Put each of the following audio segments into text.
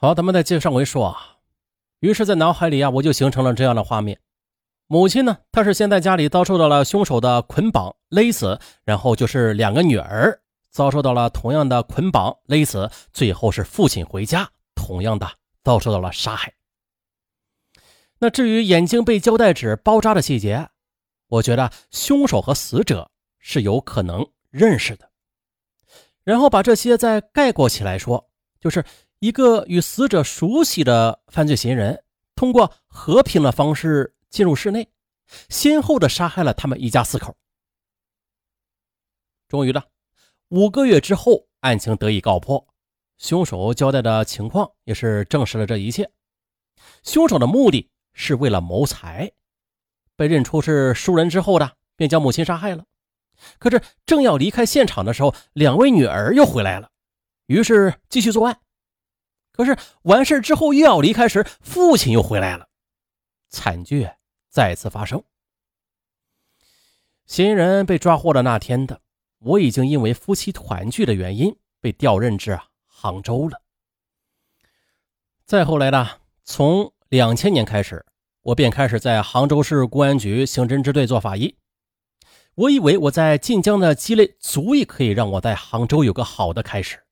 好，咱们再接着上回说啊。于是，在脑海里啊，我就形成了这样的画面：母亲呢，她是先在家里遭受到了凶手的捆绑勒死，然后就是两个女儿遭受到了同样的捆绑勒死，最后是父亲回家，同样的遭受到了杀害。那至于眼睛被胶带纸包扎的细节，我觉得凶手和死者是有可能认识的。然后把这些再概括起来说，就是一个与死者熟悉的犯罪嫌疑人，通过和平的方式进入室内，先后的杀害了他们一家四口。终于了，五个月之后，案情得以告破，凶手交代的情况也是证实了这一切。凶手的目的。是为了谋财，被认出是熟人之后的，便将母亲杀害了。可是正要离开现场的时候，两位女儿又回来了，于是继续作案。可是完事之后又要离开时，父亲又回来了，惨剧再次发生。嫌疑人被抓获的那天的，我已经因为夫妻团聚的原因被调任至杭州了。再后来呢，从两千年开始，我便开始在杭州市公安局刑侦支队做法医。我以为我在晋江的积累足以可以让我在杭州有个好的开始，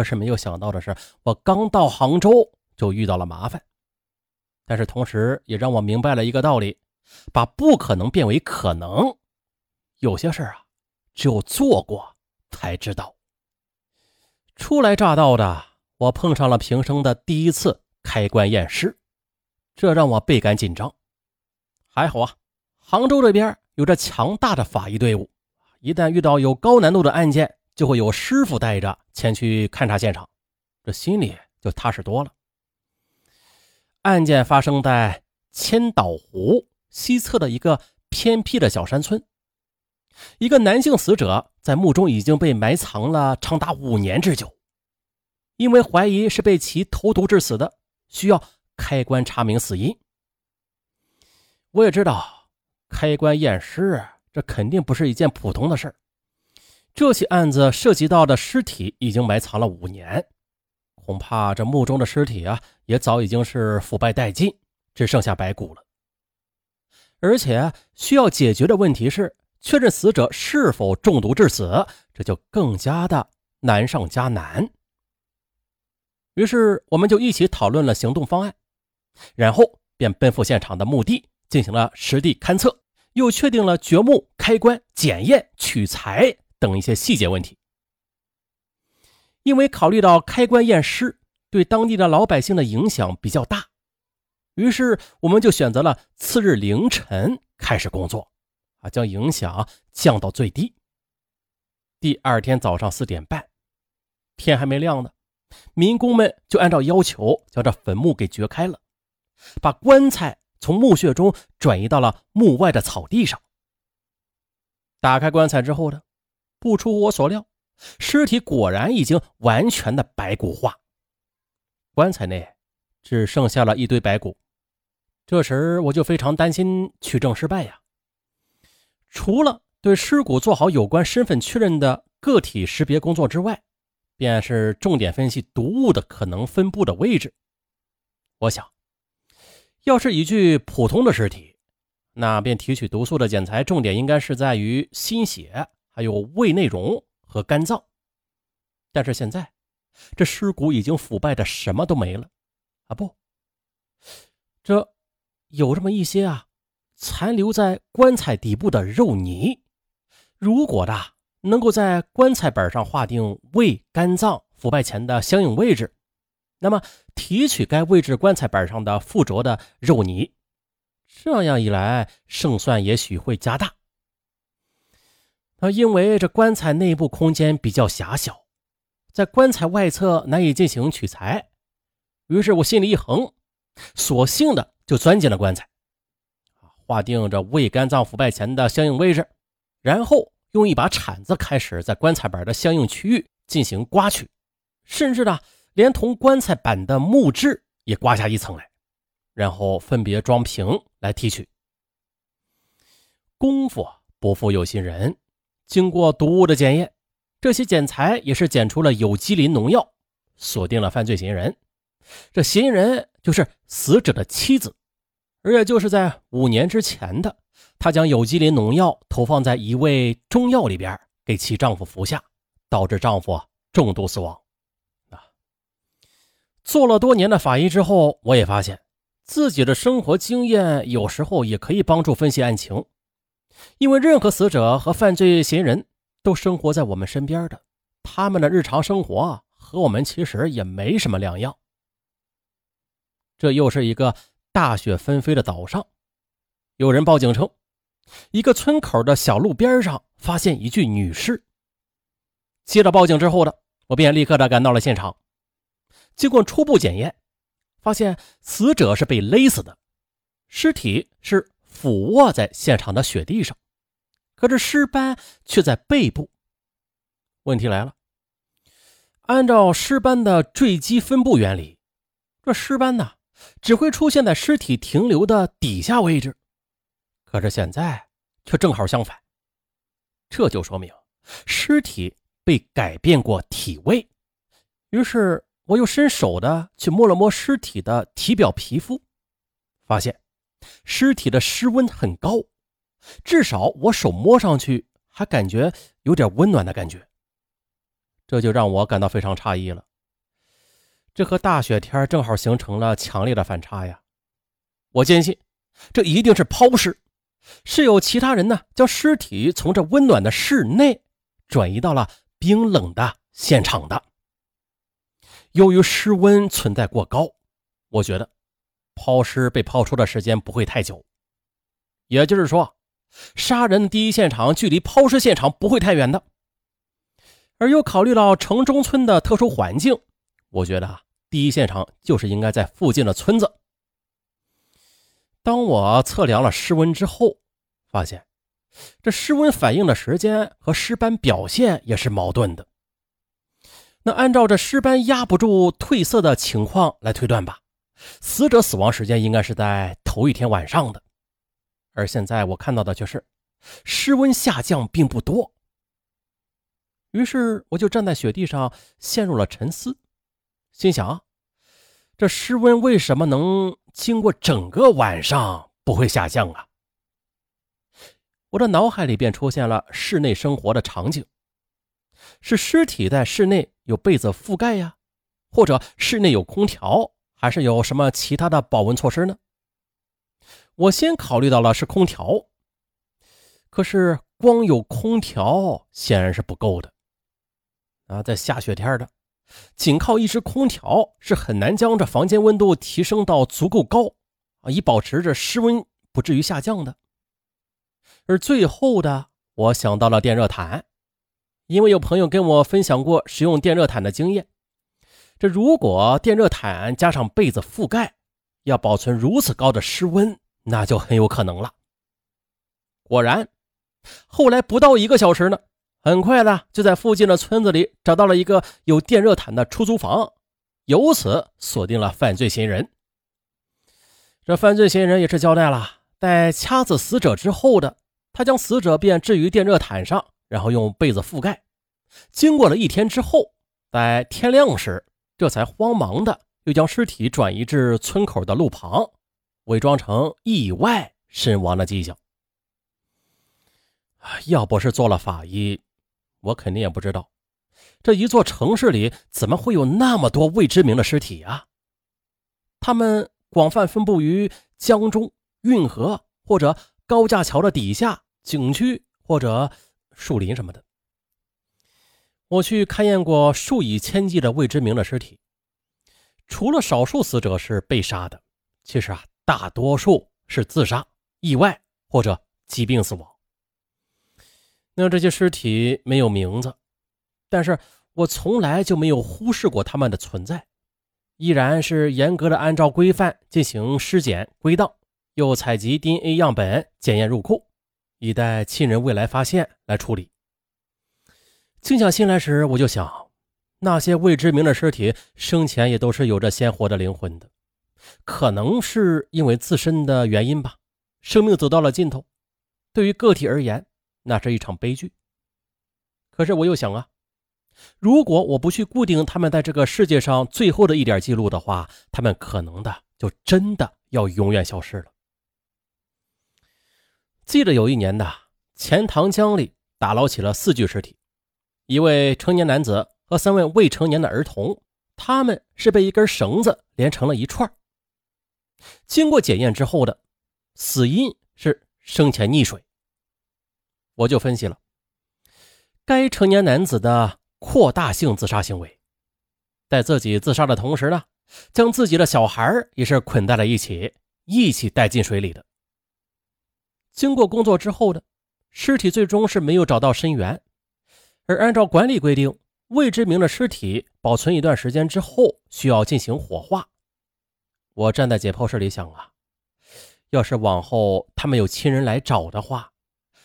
可是没有想到的是，我刚到杭州就遇到了麻烦。但是同时也让我明白了一个道理：把不可能变为可能。有些事啊，只有做过才知道。初来乍到的我，碰上了平生的第一次。开棺验尸，这让我倍感紧张。还好啊，杭州这边有着强大的法医队伍，一旦遇到有高难度的案件，就会有师傅带着前去勘察现场，这心里就踏实多了。案件发生在千岛湖西侧的一个偏僻的小山村，一个男性死者在墓中已经被埋藏了长达五年之久，因为怀疑是被其投毒致死的。需要开棺查明死因。我也知道，开棺验尸这肯定不是一件普通的事儿。这起案子涉及到的尸体已经埋藏了五年，恐怕这墓中的尸体啊，也早已经是腐败殆尽，只剩下白骨了。而且需要解决的问题是确认死者是否中毒致死，这就更加的难上加难。于是，我们就一起讨论了行动方案，然后便奔赴现场的墓地进行了实地勘测，又确定了掘墓、开棺、检验、取材等一些细节问题。因为考虑到开棺验尸对当地的老百姓的影响比较大，于是我们就选择了次日凌晨开始工作，啊，将影响降到最低。第二天早上四点半，天还没亮呢。民工们就按照要求将这坟墓给掘开了，把棺材从墓穴中转移到了墓外的草地上。打开棺材之后呢，不出我所料，尸体果然已经完全的白骨化，棺材内只剩下了一堆白骨。这时我就非常担心取证失败呀。除了对尸骨做好有关身份确认的个体识别工作之外，便是重点分析毒物的可能分布的位置。我想，要是一具普通的尸体，那便提取毒素的检材重点应该是在于心血、还有胃内容和肝脏。但是现在，这尸骨已经腐败的什么都没了啊！不，这有这么一些啊，残留在棺材底部的肉泥。如果的。能够在棺材本上划定胃、肝脏腐败前的相应位置，那么提取该位置棺材板上的附着的肉泥，这样一来胜算也许会加大。那因为这棺材内部空间比较狭小，在棺材外侧难以进行取材，于是我心里一横，索性的就钻进了棺材，划定这胃、肝脏腐败前的相应位置，然后。用一把铲子开始在棺材板的相应区域进行刮取，甚至呢，连同棺材板的木质也刮下一层来，然后分别装瓶来提取。功夫不负有心人，经过毒物的检验，这些检材也是检出了有机磷农药，锁定了犯罪嫌疑人，这嫌疑人就是死者的妻子，而也就是在五年之前的，她将有机磷农药投放在一味中药里边，给其丈夫服下，导致丈夫中毒死亡。啊，做了多年的法医之后，我也发现自己的生活经验有时候也可以帮助分析案情，因为任何死者和犯罪嫌疑人都生活在我们身边的，他们的日常生活和我们其实也没什么两样。这又是一个大雪纷飞的早上，有人报警称，一个村口的小路边上发现一具女尸。接着报警之后的，我便立刻的赶到了现场。经过初步检验，发现死者是被勒死的，尸体是俯卧在现场的雪地上，可是尸斑却在背部。问题来了，按照尸斑的坠积分布原理，这尸斑呢？只会出现在尸体停留的底下位置，可是现在却正好相反，这就说明尸体被改变过体位。于是我又伸手的去摸了摸尸体的体表皮肤，发现尸体的尸温很高，至少我手摸上去还感觉有点温暖的感觉，这就让我感到非常诧异了。这和大雪天正好形成了强烈的反差呀！我坚信，这一定是抛尸，是有其他人呢将尸体从这温暖的室内转移到了冰冷的现场的。由于尸温存在过高，我觉得抛尸被抛出的时间不会太久，也就是说，杀人第一现场距离抛尸现场不会太远的。而又考虑到城中村的特殊环境。我觉得啊第一现场就是应该在附近的村子。当我测量了尸温之后，发现这尸温反应的时间和尸斑表现也是矛盾的。那按照这尸斑压不住褪色的情况来推断吧，死者死亡时间应该是在头一天晚上的，而现在我看到的却是尸温下降并不多。于是我就站在雪地上陷入了沉思。心想，这室温为什么能经过整个晚上不会下降啊？我的脑海里便出现了室内生活的场景：是尸体在室内有被子覆盖呀，或者室内有空调，还是有什么其他的保温措施呢？我先考虑到了是空调，可是光有空调显然是不够的啊，在下雪天的。仅靠一只空调是很难将这房间温度提升到足够高啊，以保持着室温不至于下降的。而最后的，我想到了电热毯，因为有朋友跟我分享过使用电热毯的经验。这如果电热毯加上被子覆盖，要保存如此高的室温，那就很有可能了。果然，后来不到一个小时呢。很快的，就在附近的村子里找到了一个有电热毯的出租房，由此锁定了犯罪嫌疑人。这犯罪嫌疑人也是交代了，在掐死死者之后的，他将死者便置于电热毯上，然后用被子覆盖。经过了一天之后，在天亮时，这才慌忙的又将尸体转移至村口的路旁，伪装成意外身亡的迹象。要不是做了法医。我肯定也不知道，这一座城市里怎么会有那么多未知名的尸体啊？他们广泛分布于江中、运河或者高架桥的底下、景区或者树林什么的。我去勘验过数以千计的未知名的尸体，除了少数死者是被杀的，其实啊，大多数是自杀、意外或者疾病死亡。那这些尸体没有名字，但是我从来就没有忽视过他们的存在，依然是严格的按照规范进行尸检归档，又采集 DNA 样本检验入库，以待亲人未来发现来处理。静下心来时，我就想，那些未知名的尸体生前也都是有着鲜活的灵魂的，可能是因为自身的原因吧，生命走到了尽头，对于个体而言。那是一场悲剧。可是我又想啊，如果我不去固定他们在这个世界上最后的一点记录的话，他们可能的就真的要永远消失了。记得有一年的钱塘江里打捞起了四具尸体，一位成年男子和三位未成年的儿童，他们是被一根绳子连成了一串。经过检验之后的死因是生前溺水。我就分析了该成年男子的。扩大性自杀行为，在自己自杀的同时呢，将自己的小孩也是捆在了一起，一起带进水里的。经过工作之后的尸体最终是没有找到身源，而按照管理规定，未知名的尸体保存一段时间之后需要进行火化。我站在解剖室里想啊，要是往后他们有亲人来找的话，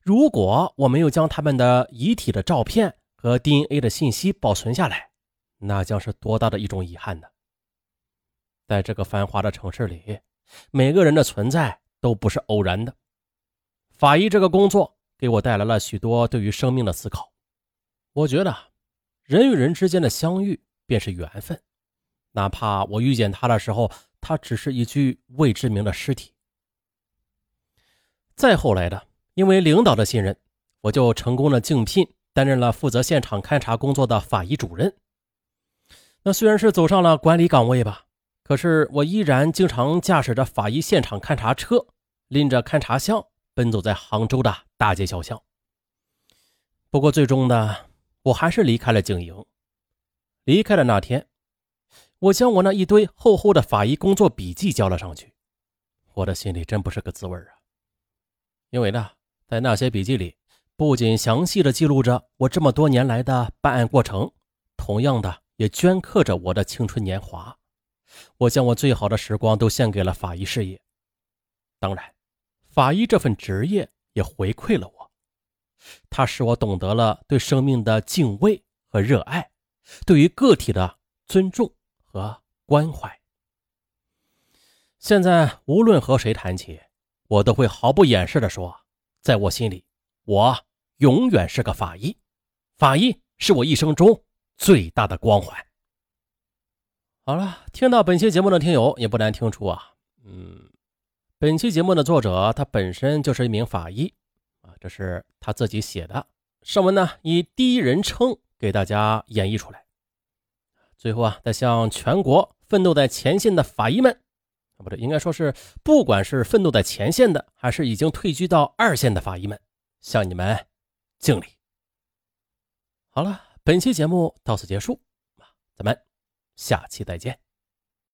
如果我没有将他们的遗体的照片。和 DNA 的信息保存下来，那将是多大的一种遗憾呢？在这个繁华的城市里，每个人的存在都不是偶然的。法医这个工作给我带来了许多对于生命的思考。我觉得，人与人之间的相遇便是缘分，哪怕我遇见他的时候，他只是一具未知名的尸体。再后来的，因为领导的信任，我就成功的竞聘。担任了负责现场勘查工作的法医主任。那虽然是走上了管理岗位吧，可是我依然经常驾驶着法医现场勘查车，拎着勘查箱，奔走在杭州的大街小巷。不过最终呢，我还是离开了警营。离开的那天，我将我那一堆厚厚的法医工作笔记交了上去，我的心里真不是个滋味啊。因为呢，在那些笔记里。不仅详细的记录着我这么多年来的办案过程，同样的也镌刻着我的青春年华。我将我最好的时光都献给了法医事业。当然，法医这份职业也回馈了我，它使我懂得了对生命的敬畏和热爱，对于个体的尊重和关怀。现在无论和谁谈起，我都会毫不掩饰地说，在我心里，我。永远是个法医，法医是我一生中最大的光环。好了，听到本期节目的听友也不难听出啊，嗯，本期节目的作者他本身就是一名法医，这是他自己写的。上文呢以第一人称给大家演绎出来。最后啊，再向全国奋斗在前线的法医们，啊不对，应该说是不管是奋斗在前线的，还是已经退居到二线的法医们，向你们。敬礼。好了，本期节目到此结束，咱们下期再见。